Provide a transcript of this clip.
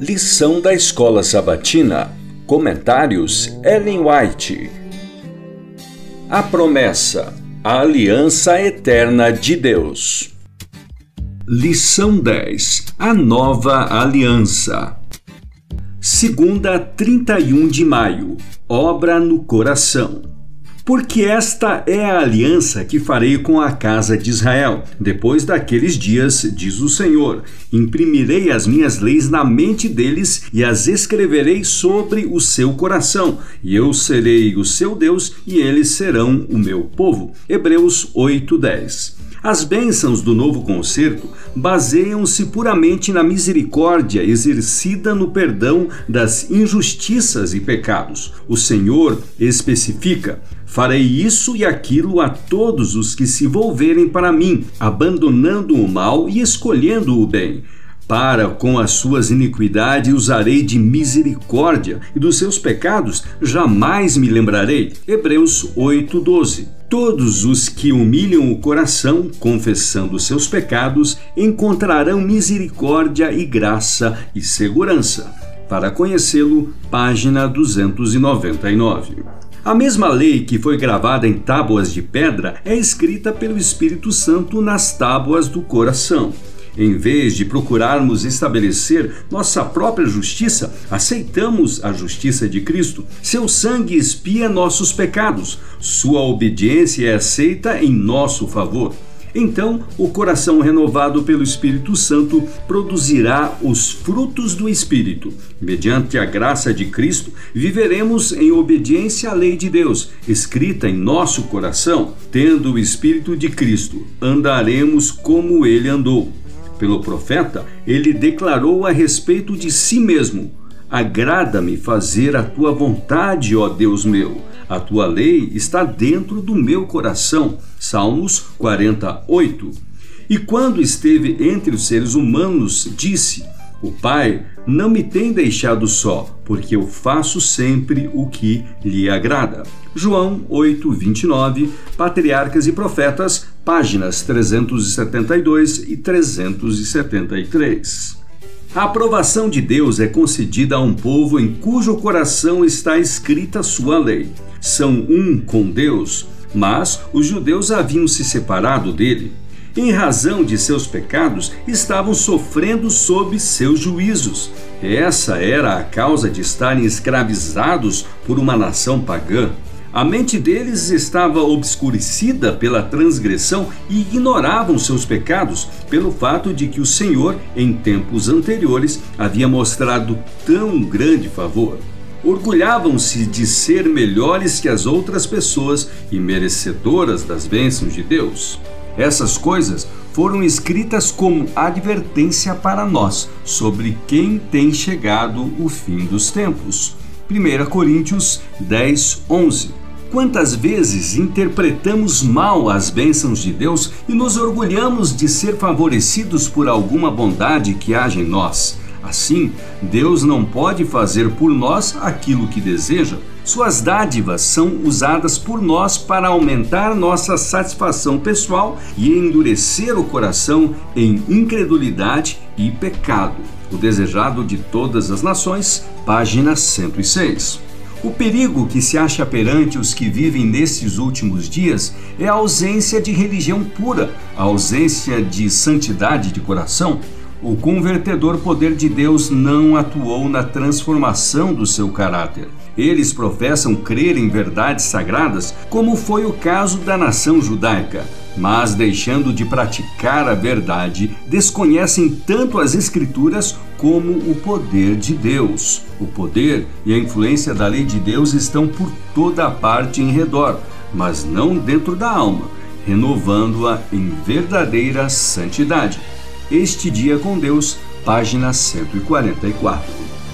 Lição da Escola Sabatina. Comentários Ellen White. A promessa. A aliança eterna de Deus. Lição 10. A nova aliança. Segunda, 31 de maio. Obra no coração porque esta é a aliança que farei com a casa de Israel. Depois daqueles dias, diz o Senhor, imprimirei as minhas leis na mente deles e as escreverei sobre o seu coração, e eu serei o seu Deus e eles serão o meu povo. Hebreus 8:10. As bênçãos do novo concerto baseiam-se puramente na misericórdia exercida no perdão das injustiças e pecados. O Senhor especifica: Farei isso e aquilo a todos os que se volverem para mim, abandonando o mal e escolhendo o bem. Para com as suas iniquidades usarei de misericórdia, e dos seus pecados jamais me lembrarei. Hebreus 8:12. Todos os que humilham o coração, confessando seus pecados, encontrarão misericórdia e graça e segurança. Para conhecê-lo, página 299. A mesma lei que foi gravada em tábuas de pedra é escrita pelo Espírito Santo nas tábuas do coração. Em vez de procurarmos estabelecer nossa própria justiça, aceitamos a justiça de Cristo. Seu sangue expia nossos pecados. Sua obediência é aceita em nosso favor. Então, o coração renovado pelo Espírito Santo produzirá os frutos do Espírito. Mediante a graça de Cristo, viveremos em obediência à lei de Deus, escrita em nosso coração. Tendo o Espírito de Cristo, andaremos como ele andou. Pelo profeta, ele declarou a respeito de si mesmo: Agrada-me fazer a tua vontade, ó Deus meu. A tua lei está dentro do meu coração. Salmos 48. E quando esteve entre os seres humanos, disse: O Pai não me tem deixado só, porque eu faço sempre o que lhe agrada. João 8, 29, Patriarcas e Profetas, páginas 372 e 373. A aprovação de Deus é concedida a um povo em cujo coração está escrita sua lei. São um com Deus, mas os judeus haviam se separado dele em razão de seus pecados, estavam sofrendo sob seus juízos. Essa era a causa de estarem escravizados por uma nação pagã. A mente deles estava obscurecida pela transgressão e ignoravam seus pecados, pelo fato de que o Senhor, em tempos anteriores, havia mostrado tão grande favor. Orgulhavam-se de ser melhores que as outras pessoas e merecedoras das bênçãos de Deus. Essas coisas foram escritas como advertência para nós sobre quem tem chegado o fim dos tempos. 1 Coríntios 10, 11. Quantas vezes interpretamos mal as bênçãos de Deus e nos orgulhamos de ser favorecidos por alguma bondade que haja em nós? Assim, Deus não pode fazer por nós aquilo que deseja. Suas dádivas são usadas por nós para aumentar nossa satisfação pessoal e endurecer o coração em incredulidade e pecado. O desejado de todas as nações, página 106. O perigo que se acha perante os que vivem nesses últimos dias é a ausência de religião pura, a ausência de santidade de coração, o convertedor poder de Deus não atuou na transformação do seu caráter. Eles professam crer em verdades sagradas, como foi o caso da nação judaica, mas deixando de praticar a verdade, desconhecem tanto as Escrituras como o poder de Deus. O poder e a influência da lei de Deus estão por toda a parte em redor, mas não dentro da alma, renovando-a em verdadeira santidade. Este Dia com Deus, página 144.